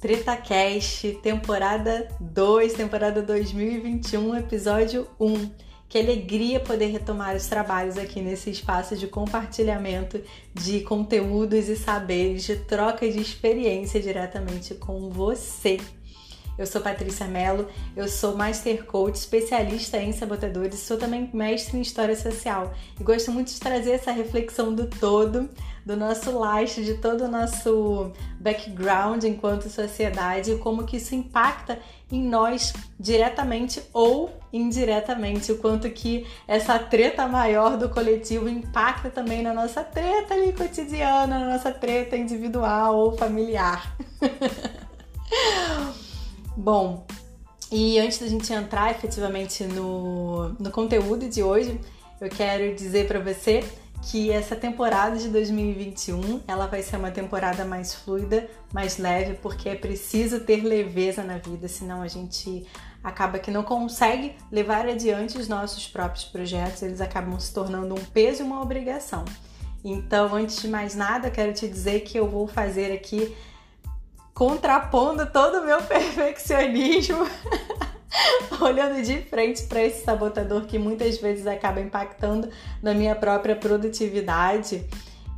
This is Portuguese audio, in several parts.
TretaCast, temporada 2, temporada 2021, episódio 1. Que alegria poder retomar os trabalhos aqui nesse espaço de compartilhamento de conteúdos e saberes, de troca de experiência diretamente com você. Eu sou Patrícia Mello, eu sou Master Coach, especialista em sabotadores, sou também mestre em História Social e gosto muito de trazer essa reflexão do todo, do nosso lastro, de todo o nosso background enquanto sociedade e como que isso impacta em nós diretamente ou indiretamente, o quanto que essa treta maior do coletivo impacta também na nossa treta ali cotidiana, na nossa treta individual ou familiar. Bom, e antes da gente entrar efetivamente no, no conteúdo de hoje, eu quero dizer para você que essa temporada de 2021 ela vai ser uma temporada mais fluida, mais leve, porque é preciso ter leveza na vida, senão a gente acaba que não consegue levar adiante os nossos próprios projetos, eles acabam se tornando um peso e uma obrigação. Então, antes de mais nada, quero te dizer que eu vou fazer aqui contrapondo todo o meu perfeccionismo, olhando de frente para esse sabotador que muitas vezes acaba impactando na minha própria produtividade.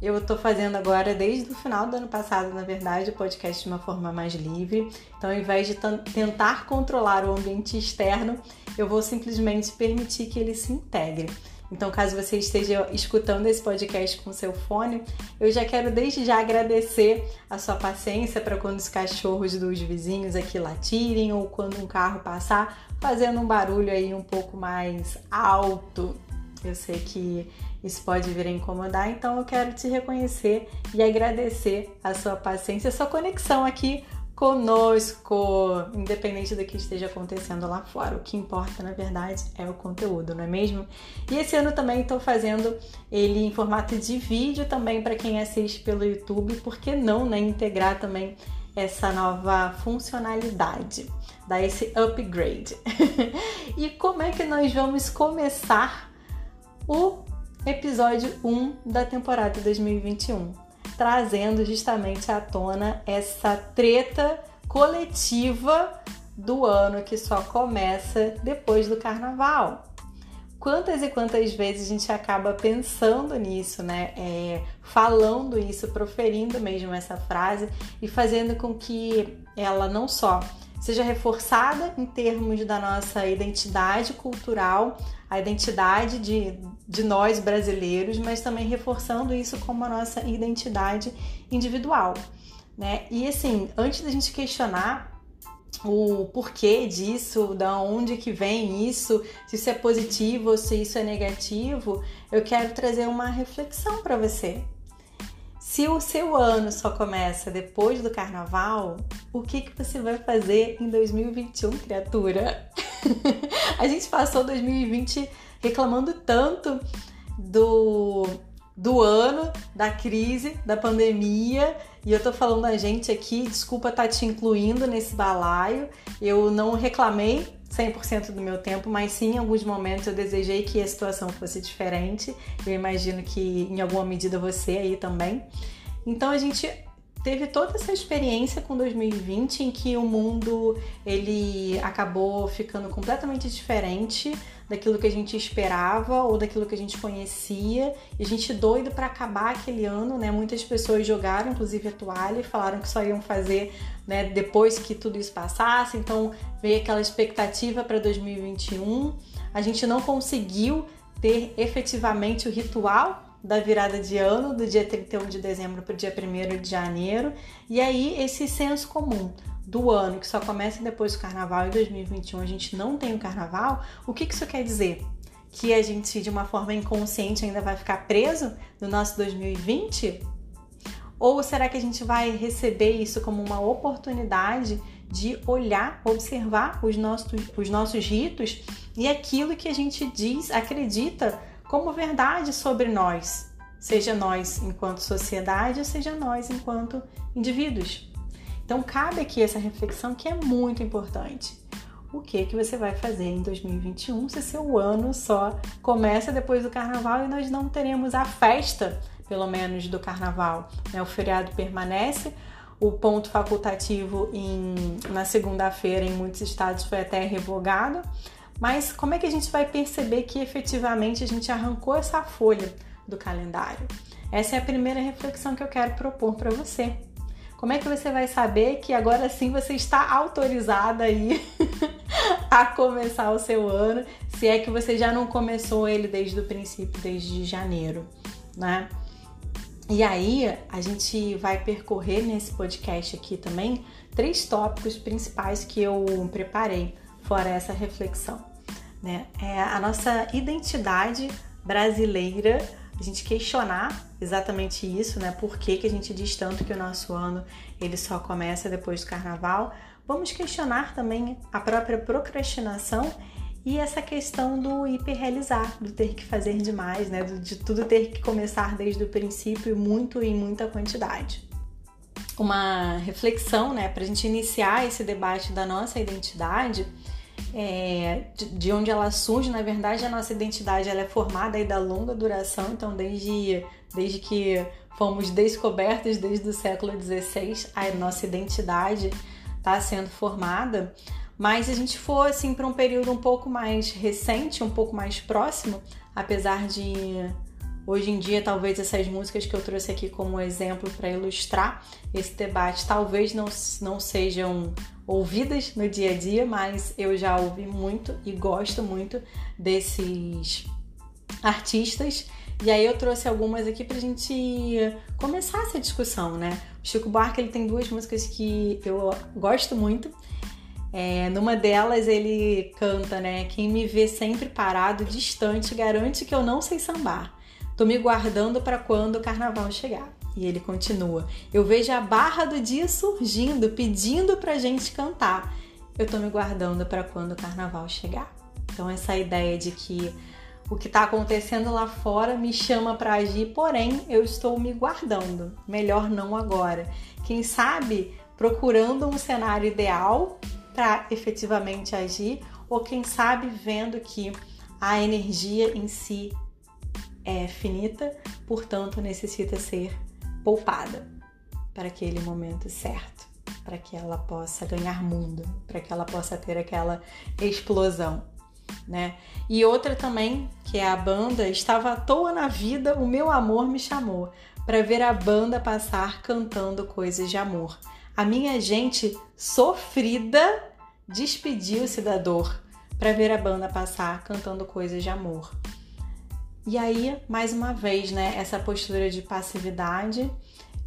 Eu estou fazendo agora, desde o final do ano passado, na verdade, o podcast de uma forma mais livre. Então, ao invés de tentar controlar o ambiente externo, eu vou simplesmente permitir que ele se integre. Então, caso você esteja escutando esse podcast com seu fone, eu já quero desde já agradecer a sua paciência para quando os cachorros dos vizinhos aqui latirem ou quando um carro passar, fazendo um barulho aí um pouco mais alto. Eu sei que isso pode vir a incomodar, então eu quero te reconhecer e agradecer a sua paciência, a sua conexão aqui conosco, independente do que esteja acontecendo lá fora. O que importa, na verdade, é o conteúdo, não é mesmo? E esse ano também estou fazendo ele em formato de vídeo também para quem assiste pelo YouTube, por que não né, integrar também essa nova funcionalidade, dar esse upgrade. e como é que nós vamos começar o episódio 1 da temporada 2021? Trazendo justamente à tona essa treta coletiva do ano que só começa depois do carnaval. Quantas e quantas vezes a gente acaba pensando nisso, né? É, falando isso, proferindo mesmo essa frase e fazendo com que ela não só seja reforçada em termos da nossa identidade cultural, a identidade de, de nós brasileiros, mas também reforçando isso como a nossa identidade individual. Né? E assim, antes da gente questionar o porquê disso, da onde que vem isso, se isso é positivo ou se isso é negativo, eu quero trazer uma reflexão para você. Se o seu ano só começa depois do carnaval, o que, que você vai fazer em 2021, criatura? a gente passou 2020 reclamando tanto do, do ano, da crise, da pandemia, e eu tô falando a gente aqui, desculpa estar tá te incluindo nesse balaio. Eu não reclamei 100% do meu tempo, mas sim em alguns momentos eu desejei que a situação fosse diferente. Eu imagino que em alguma medida você aí também. Então a gente teve toda essa experiência com 2020 em que o mundo ele acabou ficando completamente diferente daquilo que a gente esperava ou daquilo que a gente conhecia. E a gente doido para acabar aquele ano, né? Muitas pessoas jogaram inclusive a toalha e falaram que só iam fazer, né, depois que tudo isso passasse. Então, veio aquela expectativa para 2021. A gente não conseguiu ter efetivamente o ritual da virada de ano, do dia 31 de dezembro para o dia 1 de janeiro. E aí, esse senso comum do ano, que só começa depois do carnaval, em 2021 a gente não tem o carnaval, o que, isso quer dizer? Que a gente, de uma forma inconsciente, ainda vai ficar preso no nosso 2020? Ou será que a gente vai receber isso como uma oportunidade de olhar, observar os nossos, os nossos ritos e aquilo que a gente diz, acredita como verdade sobre nós, seja nós enquanto sociedade, seja nós enquanto indivíduos. Então cabe aqui essa reflexão que é muito importante. O que que você vai fazer em 2021 se seu ano só começa depois do carnaval e nós não teremos a festa, pelo menos do carnaval, né? O feriado permanece, o ponto facultativo em, na segunda-feira em muitos estados foi até revogado. Mas como é que a gente vai perceber que efetivamente a gente arrancou essa folha do calendário? Essa é a primeira reflexão que eu quero propor para você. Como é que você vai saber que agora sim você está autorizada aí a começar o seu ano, se é que você já não começou ele desde o princípio, desde janeiro, né? E aí, a gente vai percorrer nesse podcast aqui também três tópicos principais que eu preparei fora essa reflexão. Né? É a nossa identidade brasileira, a gente questionar exatamente isso, né? Por que, que a gente diz tanto que o nosso ano ele só começa depois do carnaval? Vamos questionar também a própria procrastinação e essa questão do hiperrealizar, do ter que fazer demais, né? De tudo ter que começar desde o princípio, muito e muita quantidade. Uma reflexão, né, para a gente iniciar esse debate da nossa identidade, é, de, de, onde ela surge, na verdade, a nossa identidade ela é formada aí da longa duração, então desde, desde que fomos descobertos desde o século XVI, a nossa identidade está sendo formada. Mas se a gente for assim para um período um pouco mais recente, um pouco mais próximo, apesar de hoje em dia talvez essas músicas que eu trouxe aqui como exemplo para ilustrar esse debate talvez não, não sejam ouvidas no dia a dia, mas eu já ouvi muito e gosto muito desses artistas. E aí eu trouxe algumas aqui pra gente começar essa discussão, né? O Chico Buarque ele tem duas músicas que eu gosto muito é, numa delas ele canta, né? Quem me vê sempre parado, distante, garante que eu não sei sambar. Tô me guardando para quando o carnaval chegar. E ele continua: Eu vejo a barra do dia surgindo, pedindo pra gente cantar. Eu tô me guardando para quando o carnaval chegar. Então essa ideia de que o que está acontecendo lá fora me chama para agir, porém eu estou me guardando. Melhor não agora. Quem sabe procurando um cenário ideal para efetivamente agir, ou quem sabe vendo que a energia em si é finita, portanto necessita ser poupada para aquele momento certo, para que ela possa ganhar mundo, para que ela possa ter aquela explosão. Né? E outra também, que é a banda Estava à toa na vida, o meu amor me chamou para ver a banda passar cantando coisas de amor. A minha gente sofrida despediu-se da dor para ver a banda passar cantando coisas de amor. E aí, mais uma vez, né, essa postura de passividade.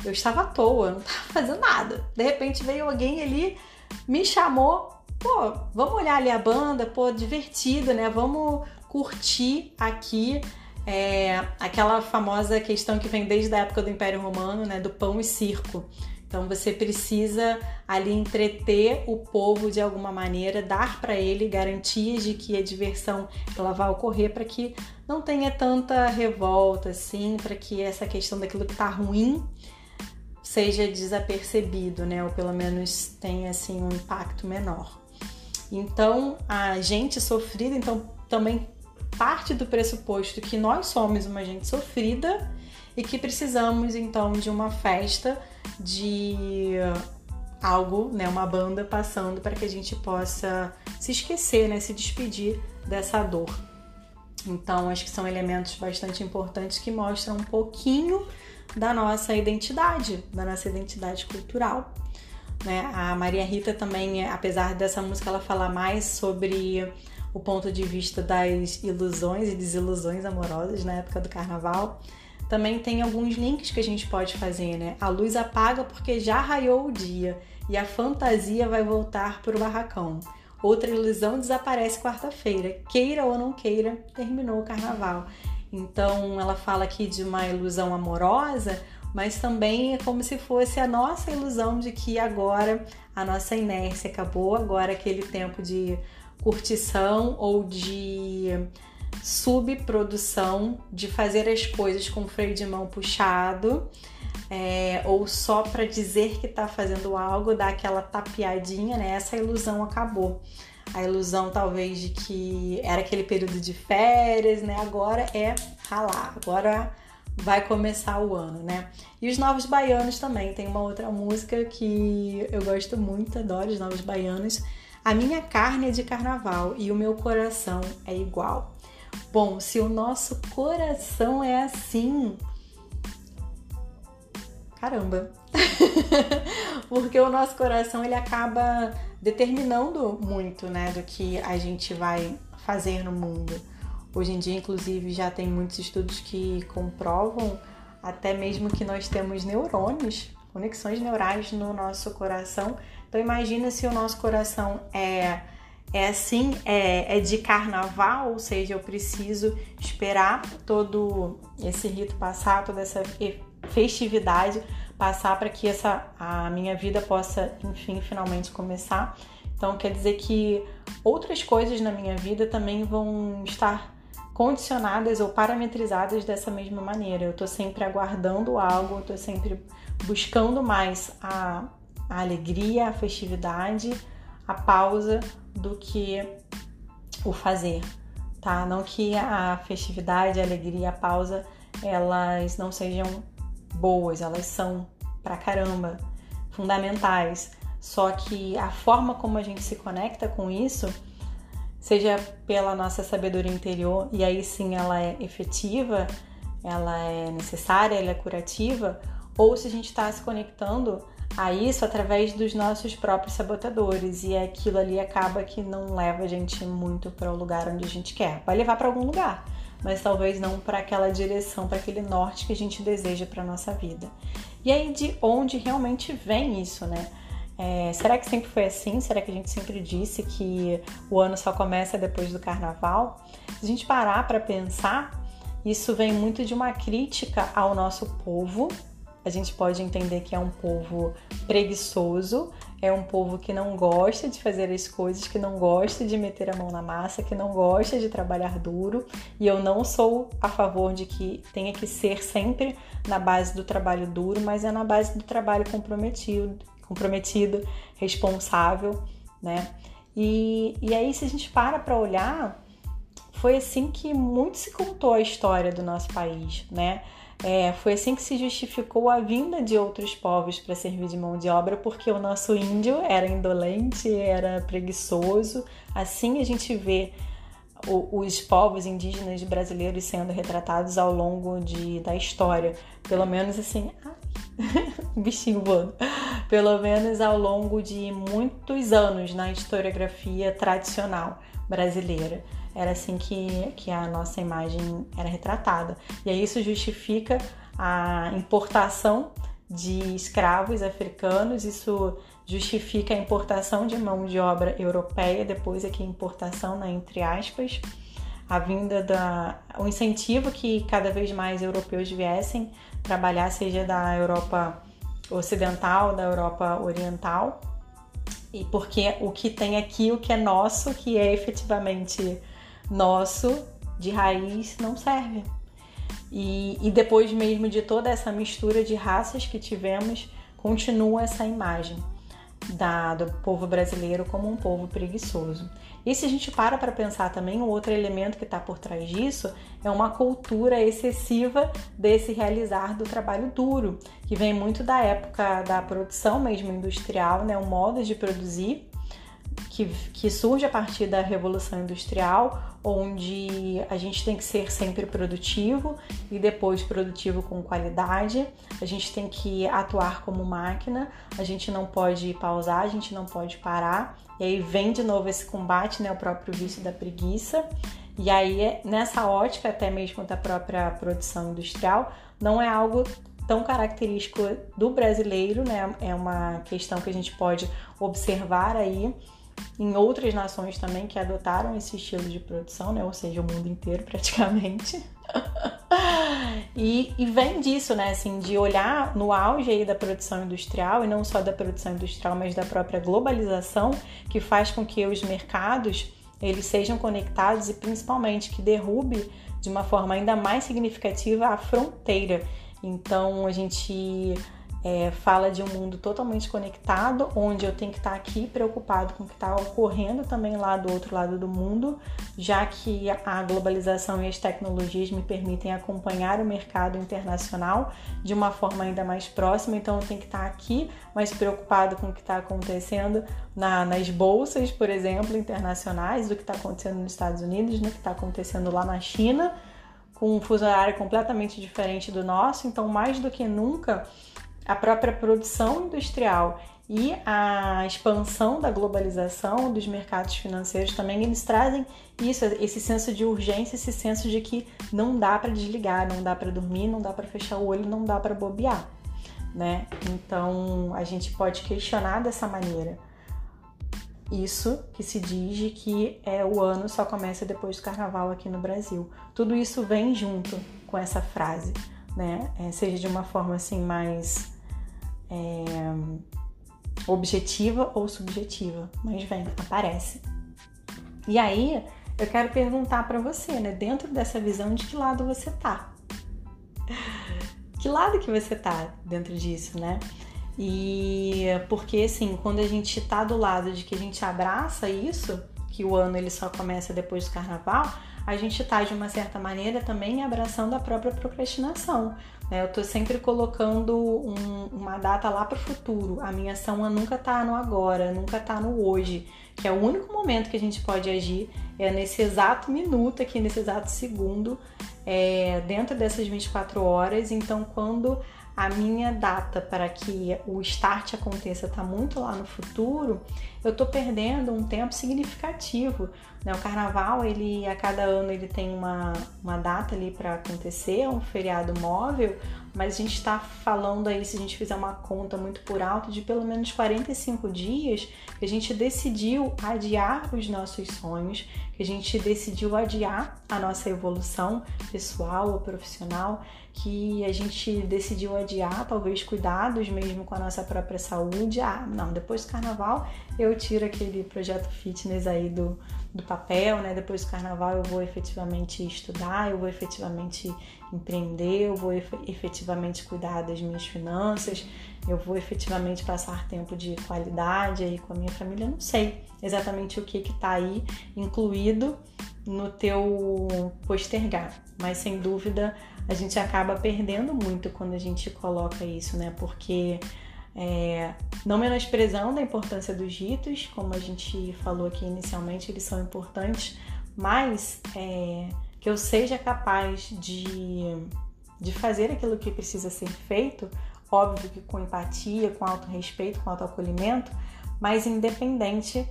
Eu estava à toa, não estava fazendo nada. De repente veio alguém ali, me chamou, pô, vamos olhar ali a banda, pô, divertido, né? Vamos curtir aqui é, aquela famosa questão que vem desde a época do Império Romano, né, do pão e circo. Então você precisa ali entreter o povo de alguma maneira, dar para ele garantias de que a diversão ela vai ocorrer para que não tenha tanta revolta assim, para que essa questão daquilo que está ruim seja desapercebido, né? Ou pelo menos tenha assim um impacto menor. Então, a gente sofrida, então também parte do pressuposto que nós somos uma gente sofrida e que precisamos então de uma festa de algo, né, uma banda passando para que a gente possa se esquecer, né, se despedir dessa dor. Então, acho que são elementos bastante importantes que mostram um pouquinho da nossa identidade, da nossa identidade cultural. Né? A Maria Rita também, apesar dessa música ela falar mais sobre o ponto de vista das ilusões e desilusões amorosas na época do carnaval, também tem alguns links que a gente pode fazer, né? A luz apaga porque já raiou o dia e a fantasia vai voltar para o barracão. Outra ilusão desaparece quarta-feira. Queira ou não queira, terminou o carnaval. Então ela fala aqui de uma ilusão amorosa, mas também é como se fosse a nossa ilusão de que agora a nossa inércia acabou, agora aquele tempo de curtição ou de subprodução de fazer as coisas com freio de mão puxado. É, ou só para dizer que está fazendo algo, dar aquela tapeadinha, né? Essa ilusão acabou. A ilusão talvez de que era aquele período de férias, né? Agora é ralar. Agora vai começar o ano, né? E os Novos Baianos também, tem uma outra música que eu gosto muito, adoro os Novos Baianos. A minha carne é de carnaval e o meu coração é igual. Bom, se o nosso coração é assim, caramba. Porque o nosso coração ele acaba determinando muito, né, do que a gente vai fazer no mundo. Hoje em dia, inclusive, já tem muitos estudos que comprovam até mesmo que nós temos neurônios, conexões neurais no nosso coração. Então imagina se o nosso coração é é assim, é, é de carnaval, ou seja, eu preciso esperar todo esse rito passar, toda essa festividade passar para que essa a minha vida possa, enfim, finalmente começar. Então quer dizer que outras coisas na minha vida também vão estar condicionadas ou parametrizadas dessa mesma maneira. Eu estou sempre aguardando algo, eu estou sempre buscando mais a, a alegria, a festividade, a pausa do que o fazer, tá? Não que a festividade, a alegria, a pausa, elas não sejam boas, elas são pra caramba fundamentais. Só que a forma como a gente se conecta com isso seja pela nossa sabedoria interior, e aí sim ela é efetiva, ela é necessária, ela é curativa, ou se a gente está se conectando a isso através dos nossos próprios sabotadores e aquilo ali acaba que não leva a gente muito para o lugar onde a gente quer. Vai levar para algum lugar, mas talvez não para aquela direção, para aquele norte que a gente deseja para nossa vida. E aí de onde realmente vem isso, né? É, será que sempre foi assim? Será que a gente sempre disse que o ano só começa depois do carnaval? Se a gente parar para pensar, isso vem muito de uma crítica ao nosso povo. A gente pode entender que é um povo preguiçoso, é um povo que não gosta de fazer as coisas, que não gosta de meter a mão na massa, que não gosta de trabalhar duro. E eu não sou a favor de que tenha que ser sempre na base do trabalho duro, mas é na base do trabalho comprometido, comprometido, responsável, né? E, e aí, se a gente para para olhar, foi assim que muito se contou a história do nosso país, né? É, foi assim que se justificou a vinda de outros povos para servir de mão de obra, porque o nosso índio era indolente, era preguiçoso. Assim a gente vê os povos indígenas brasileiros sendo retratados ao longo de, da história. Pelo menos assim, bichinho voando. Pelo menos ao longo de muitos anos na historiografia tradicional brasileira. Era assim que, que a nossa imagem era retratada. E aí isso justifica a importação de escravos africanos, isso justifica a importação de mão de obra europeia, depois aqui importação, né, entre aspas, a vinda da o incentivo que cada vez mais europeus viessem trabalhar, seja da Europa ocidental, da Europa oriental, e porque o que tem aqui, o que é nosso, que é efetivamente nosso, de raiz, não serve. E, e depois mesmo de toda essa mistura de raças que tivemos, continua essa imagem da, do povo brasileiro como um povo preguiçoso. E se a gente para para pensar também, um outro elemento que está por trás disso é uma cultura excessiva desse realizar do trabalho duro, que vem muito da época da produção mesmo industrial, né, o modo de produzir que, que surge a partir da Revolução Industrial, onde a gente tem que ser sempre produtivo e depois produtivo com qualidade, a gente tem que atuar como máquina, a gente não pode pausar, a gente não pode parar, e aí vem de novo esse combate, né, o próprio vício da preguiça. E aí, nessa ótica, até mesmo da própria produção industrial, não é algo tão característico do brasileiro, né? É uma questão que a gente pode observar aí em outras nações também que adotaram esse estilo de produção, né? Ou seja, o mundo inteiro praticamente. e, e, vem disso, né? Assim, de olhar no auge da produção industrial, e não só da produção industrial, mas da própria globalização, que faz com que os mercados eles sejam conectados e principalmente que derrube de uma forma ainda mais significativa a fronteira. Então a gente é, fala de um mundo totalmente conectado, onde eu tenho que estar aqui preocupado com o que está ocorrendo também lá do outro lado do mundo, já que a globalização e as tecnologias me permitem acompanhar o mercado internacional de uma forma ainda mais próxima. Então eu tenho que estar aqui mais preocupado com o que está acontecendo na, nas bolsas, por exemplo, internacionais, do que está acontecendo nos Estados Unidos, no que está acontecendo lá na China, com um fuso horário completamente diferente do nosso. Então, mais do que nunca, a própria produção industrial e a expansão da globalização dos mercados financeiros também eles trazem isso, esse senso de urgência, esse senso de que não dá para desligar, não dá para dormir, não dá para fechar o olho, não dá para bobear, né? Então a gente pode questionar dessa maneira. Isso que se diz que é o ano só começa depois do carnaval aqui no Brasil. Tudo isso vem junto com essa frase, né? É, seja de uma forma assim mais é, objetiva ou subjetiva, mas vem, aparece. E aí eu quero perguntar para você, né, dentro dessa visão, de que lado você tá? Que lado que você tá dentro disso, né? E porque assim, quando a gente tá do lado de que a gente abraça isso, que o ano ele só começa depois do carnaval, a gente tá de uma certa maneira também abraçando a própria procrastinação, né? Eu estou sempre colocando um, uma data lá para o futuro. A minha ação nunca está no agora, nunca está no hoje, que é o único momento que a gente pode agir, é nesse exato minuto, aqui nesse exato segundo, é, dentro dessas 24 horas. Então, quando a minha data para que o start aconteça está muito lá no futuro, eu estou perdendo um tempo significativo. Né? O carnaval, ele a cada ano ele tem uma, uma data ali para acontecer, é um feriado móvel, mas a gente está falando aí, se a gente fizer uma conta muito por alto, de pelo menos 45 dias que a gente decidiu adiar os nossos sonhos, que a gente decidiu adiar a nossa evolução pessoal ou profissional, que a gente decidiu adiar talvez cuidados mesmo com a nossa própria saúde. Ah, não, depois do carnaval eu tiro aquele projeto fitness aí do, do papel, né? Depois do carnaval eu vou efetivamente estudar, eu vou efetivamente empreender, eu vou efetivamente cuidar das minhas finanças, eu vou efetivamente passar tempo de qualidade aí com a minha família. Eu não sei exatamente o que que tá aí incluído no teu postergar, mas sem dúvida a gente acaba perdendo muito quando a gente coloca isso, né? Porque é, não menosprezando a importância dos ritos, como a gente falou aqui inicialmente, eles são importantes, mas é, que eu seja capaz de, de fazer aquilo que precisa ser feito, óbvio que com empatia, com auto-respeito, com auto-acolhimento, mas independente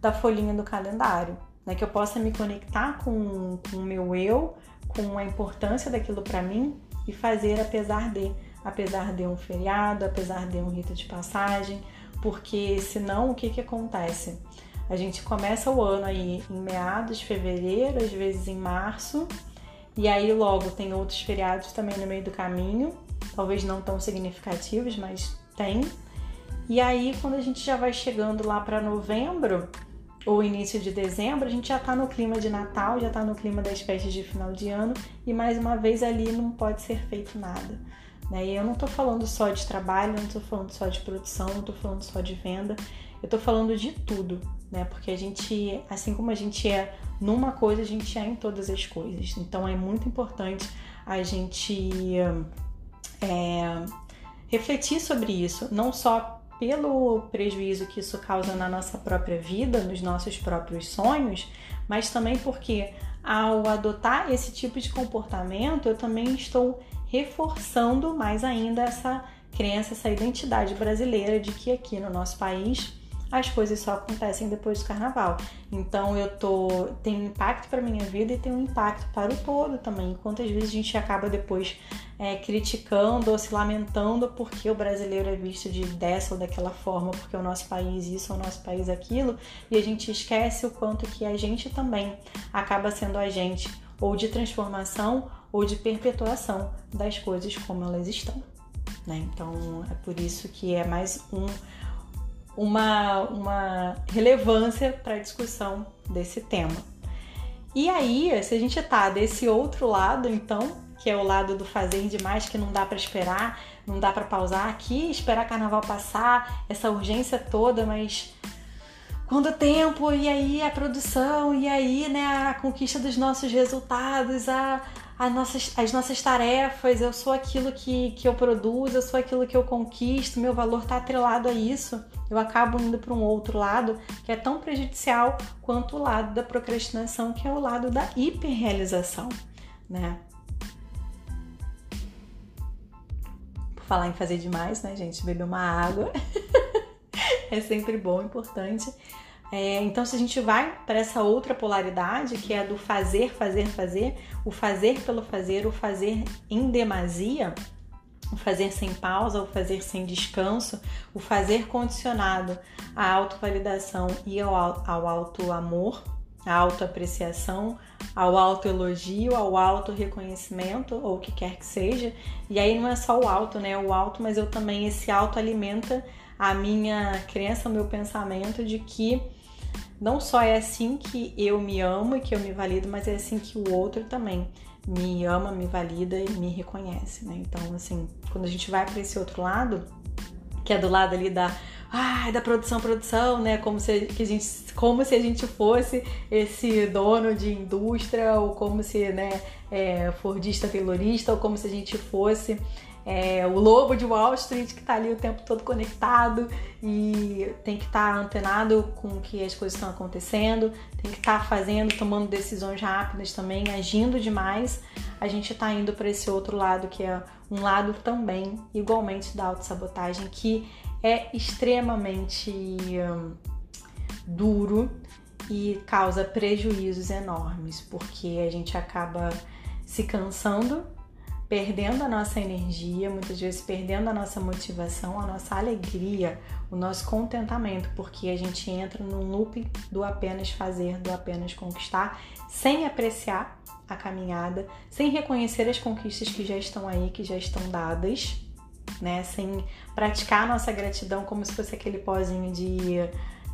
da folhinha do calendário, né? que eu possa me conectar com, o meu eu, com a importância daquilo para mim e fazer apesar de apesar de um feriado, apesar de um rito de passagem, porque senão o que, que acontece? A gente começa o ano aí em meados de fevereiro, às vezes em março, e aí logo tem outros feriados também no meio do caminho, talvez não tão significativos, mas tem. E aí quando a gente já vai chegando lá para novembro, ou início de dezembro, a gente já está no clima de Natal, já está no clima das festas de final de ano e mais uma vez ali não pode ser feito nada. Né? E eu não estou falando só de trabalho, não estou falando só de produção, não estou falando só de venda, eu estou falando de tudo, né? Porque a gente, assim como a gente é numa coisa, a gente é em todas as coisas. Então é muito importante a gente é, refletir sobre isso, não só pelo prejuízo que isso causa na nossa própria vida, nos nossos próprios sonhos, mas também porque ao adotar esse tipo de comportamento, eu também estou reforçando mais ainda essa crença, essa identidade brasileira de que aqui no nosso país as coisas só acontecem depois do carnaval. Então eu tô tem um impacto para minha vida e tem um impacto para o todo também. Quantas vezes a gente acaba depois é, criticando ou se lamentando porque o brasileiro é visto de dessa ou daquela forma, porque o nosso país isso, o nosso país aquilo, e a gente esquece o quanto que a gente também acaba sendo agente ou de transformação ou de perpetuação das coisas como elas estão. Né? Então é por isso que é mais um, uma, uma relevância para a discussão desse tema. E aí, se a gente tá desse outro lado, então que é o lado do fazer demais, que não dá para esperar, não dá para pausar aqui, esperar carnaval passar, essa urgência toda, mas quando tempo, e aí a produção, e aí né, a conquista dos nossos resultados, a, a nossas, as nossas tarefas, eu sou aquilo que, que eu produzo, eu sou aquilo que eu conquisto, meu valor está atrelado a isso. Eu acabo indo para um outro lado que é tão prejudicial quanto o lado da procrastinação, que é o lado da hiperrealização, né? Por falar em fazer demais, né, gente? Beber uma água é sempre bom, importante. É, então, se a gente vai para essa outra polaridade, que é a do fazer, fazer, fazer, o fazer pelo fazer, o fazer em demasia, o fazer sem pausa, o fazer sem descanso, o fazer condicionado à autovalidação e ao, ao auto-amor, à autoapreciação, ao autoelogio, ao auto-reconhecimento, ou o que quer que seja. E aí não é só o alto, né? O alto, mas eu também, esse alto alimenta a minha crença, o meu pensamento de que não só é assim que eu me amo e que eu me valido, mas é assim que o outro também me ama, me valida e me reconhece, né? Então, assim, quando a gente vai para esse outro lado, que é do lado ali da ai, da produção, produção, né? Como se, que a gente, como se a gente fosse esse dono de indústria, ou como se, né, é, fordista, taylorista, ou como se a gente fosse é, o lobo de Wall Street que está ali o tempo todo conectado e tem que estar tá antenado com o que as coisas estão acontecendo, tem que estar tá fazendo, tomando decisões rápidas também, agindo demais. A gente está indo para esse outro lado que é um lado também igualmente da autossabotagem que é extremamente hum, duro e causa prejuízos enormes, porque a gente acaba se cansando perdendo a nossa energia, muitas vezes perdendo a nossa motivação, a nossa alegria, o nosso contentamento, porque a gente entra num loop do apenas fazer, do apenas conquistar, sem apreciar a caminhada, sem reconhecer as conquistas que já estão aí, que já estão dadas, né? Sem praticar a nossa gratidão como se fosse aquele pozinho de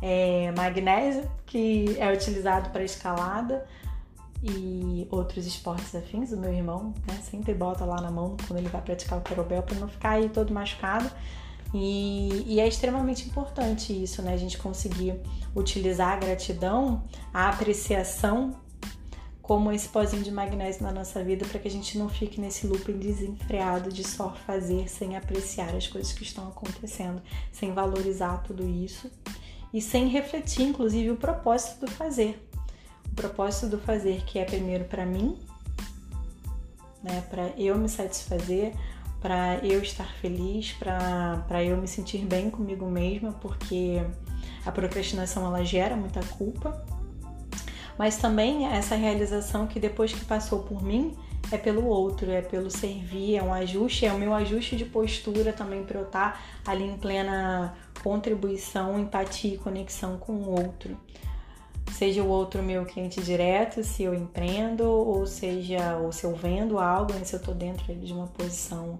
é, magnésio que é utilizado para escalada e outros esportes afins. O meu irmão né, sempre bota lá na mão quando ele vai praticar o querobel para não ficar aí todo machucado. E, e, é extremamente importante isso, né? A gente conseguir utilizar a gratidão, a apreciação como esse pozinho de magnésio na nossa vida para que a gente não fique nesse looping desenfreado de só fazer sem apreciar as coisas que estão acontecendo, sem valorizar tudo isso e sem refletir, inclusive, o propósito do fazer o propósito do fazer, que é primeiro para mim, né, para eu me satisfazer, para eu estar feliz, para eu me sentir bem comigo mesma, porque a procrastinação ela gera muita culpa, mas também essa realização que depois que passou por mim é pelo outro, é pelo servir, é um ajuste, é o meu ajuste de postura também para eu estar ali em plena contribuição, empatia e conexão com o outro seja o outro meu cliente direto, se eu empreendo, ou seja, ou se eu vendo algo, né, se eu estou dentro de uma posição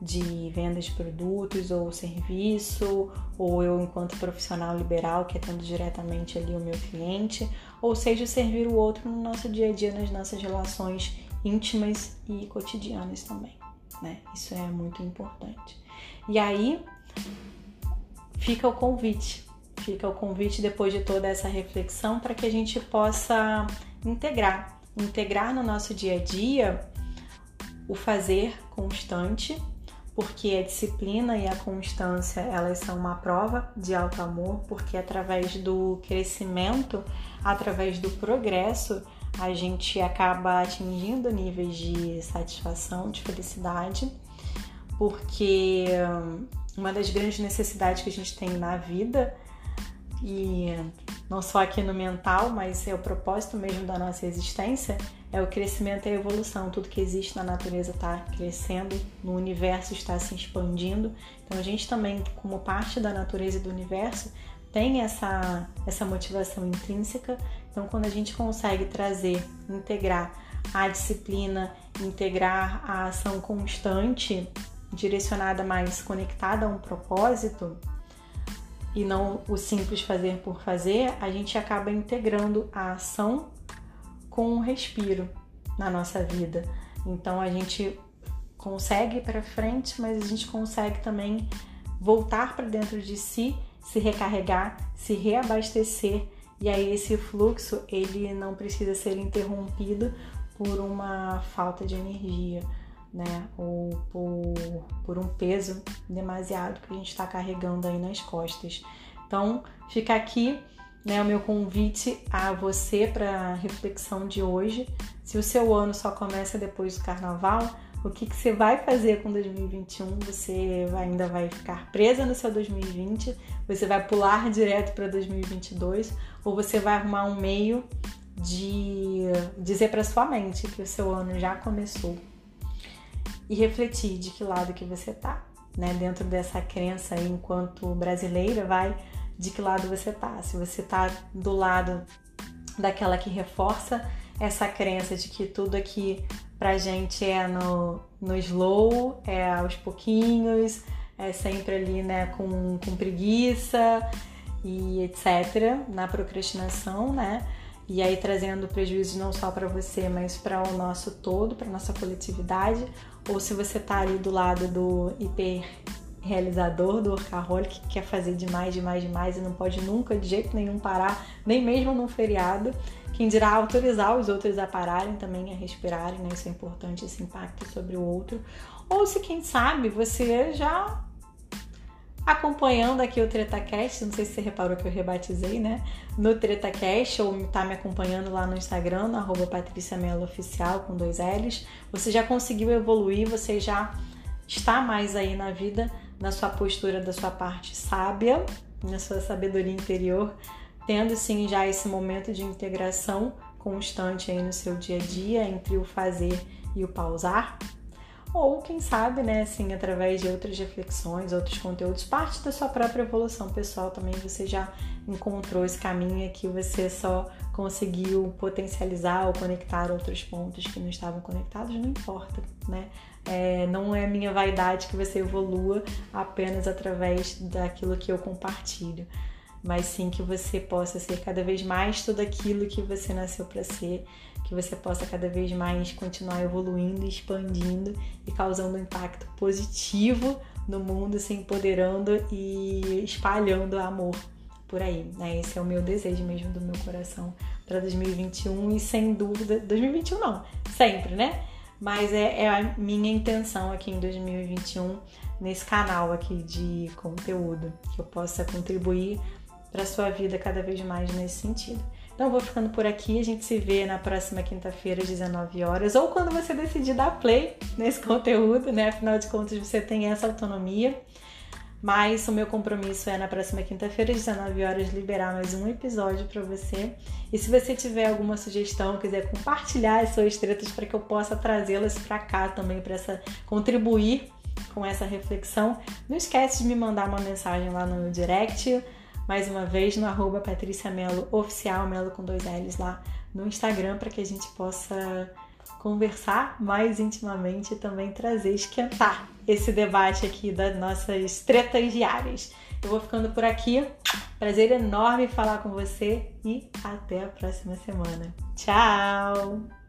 de venda de produtos ou serviço, ou eu enquanto profissional liberal que atendo diretamente ali o meu cliente, ou seja, servir o outro no nosso dia a dia, nas nossas relações íntimas e cotidianas também, né? Isso é muito importante. E aí fica o convite fica o convite depois de toda essa reflexão para que a gente possa integrar, integrar no nosso dia a dia o fazer constante, porque a disciplina e a constância, elas são uma prova de alto amor, porque através do crescimento, através do progresso, a gente acaba atingindo níveis de satisfação, de felicidade, porque hum, uma das grandes necessidades que a gente tem na vida e não só aqui no mental, mas é o propósito mesmo da nossa existência, é o crescimento e a evolução. Tudo que existe na natureza está crescendo, no universo está se expandindo. Então a gente também, como parte da natureza e do universo, tem essa, essa motivação intrínseca. Então quando a gente consegue trazer, integrar a disciplina, integrar a ação constante, direcionada mais conectada a um propósito, e não o simples fazer por fazer, a gente acaba integrando a ação com o respiro na nossa vida. Então a gente consegue ir para frente, mas a gente consegue também voltar para dentro de si, se recarregar, se reabastecer e aí esse fluxo ele não precisa ser interrompido por uma falta de energia, né? Ou por, por um peso demasiado que a gente está carregando aí nas costas. Então fica aqui né, o meu convite a você para a reflexão de hoje. Se o seu ano só começa depois do carnaval, o que, que você vai fazer com 2021? Você ainda vai ficar presa no seu 2020? Você vai pular direto para 2022? Ou você vai arrumar um meio de dizer para sua mente que o seu ano já começou e refletir de que lado que você tá, né? Dentro dessa crença aí, enquanto brasileira, vai de que lado você tá. Se você tá do lado daquela que reforça essa crença de que tudo aqui pra gente é no, no slow, é aos pouquinhos, é sempre ali, né, com, com preguiça e etc, na procrastinação, né? E aí trazendo prejuízos não só para você, mas para o nosso todo, para nossa coletividade, ou se você tá ali do lado do hiper realizador do workaholic que quer fazer demais, demais, demais e não pode nunca de jeito nenhum parar, nem mesmo num feriado. Quem dirá autorizar os outros a pararem também, a respirarem, né? Isso é importante, esse impacto sobre o outro. Ou se, quem sabe, você já acompanhando aqui o TretaCast, não sei se você reparou que eu rebatizei, né? No TretaCast, ou tá me acompanhando lá no Instagram, no arroba Oficial, com dois L's. Você já conseguiu evoluir, você já está mais aí na vida, na sua postura da sua parte sábia, na sua sabedoria interior, tendo sim já esse momento de integração constante aí no seu dia a dia entre o fazer e o pausar. Ou quem sabe, né, assim, através de outras reflexões, outros conteúdos, parte da sua própria evolução pessoal também você já encontrou esse caminho que você só conseguiu potencializar ou conectar outros pontos que não estavam conectados, não importa, né? É, não é minha vaidade que você evolua apenas através daquilo que eu compartilho mas sim que você possa ser cada vez mais tudo aquilo que você nasceu para ser, que você possa cada vez mais continuar evoluindo, expandindo e causando um impacto positivo no mundo, se empoderando e espalhando amor por aí. Né? Esse é o meu desejo mesmo do meu coração para 2021 e sem dúvida, 2021 não, sempre, né? Mas é, é a minha intenção aqui em 2021 nesse canal aqui de conteúdo que eu possa contribuir para sua vida cada vez mais nesse sentido. Então vou ficando por aqui, a gente se vê na próxima quinta-feira às 19 horas ou quando você decidir dar play nesse conteúdo, né? Afinal de contas você tem essa autonomia. Mas o meu compromisso é na próxima quinta-feira às 19 horas liberar mais um episódio para você. E se você tiver alguma sugestão, quiser compartilhar as suas tretas para que eu possa trazê-las para cá também para essa contribuir com essa reflexão, não esquece de me mandar uma mensagem lá no direct mais uma vez no arroba Patrícia Melo Oficial, Melo com dois L's lá no Instagram, para que a gente possa conversar mais intimamente e também trazer, esquentar esse debate aqui das nossas tretas diárias. Eu vou ficando por aqui. Prazer enorme falar com você e até a próxima semana. Tchau!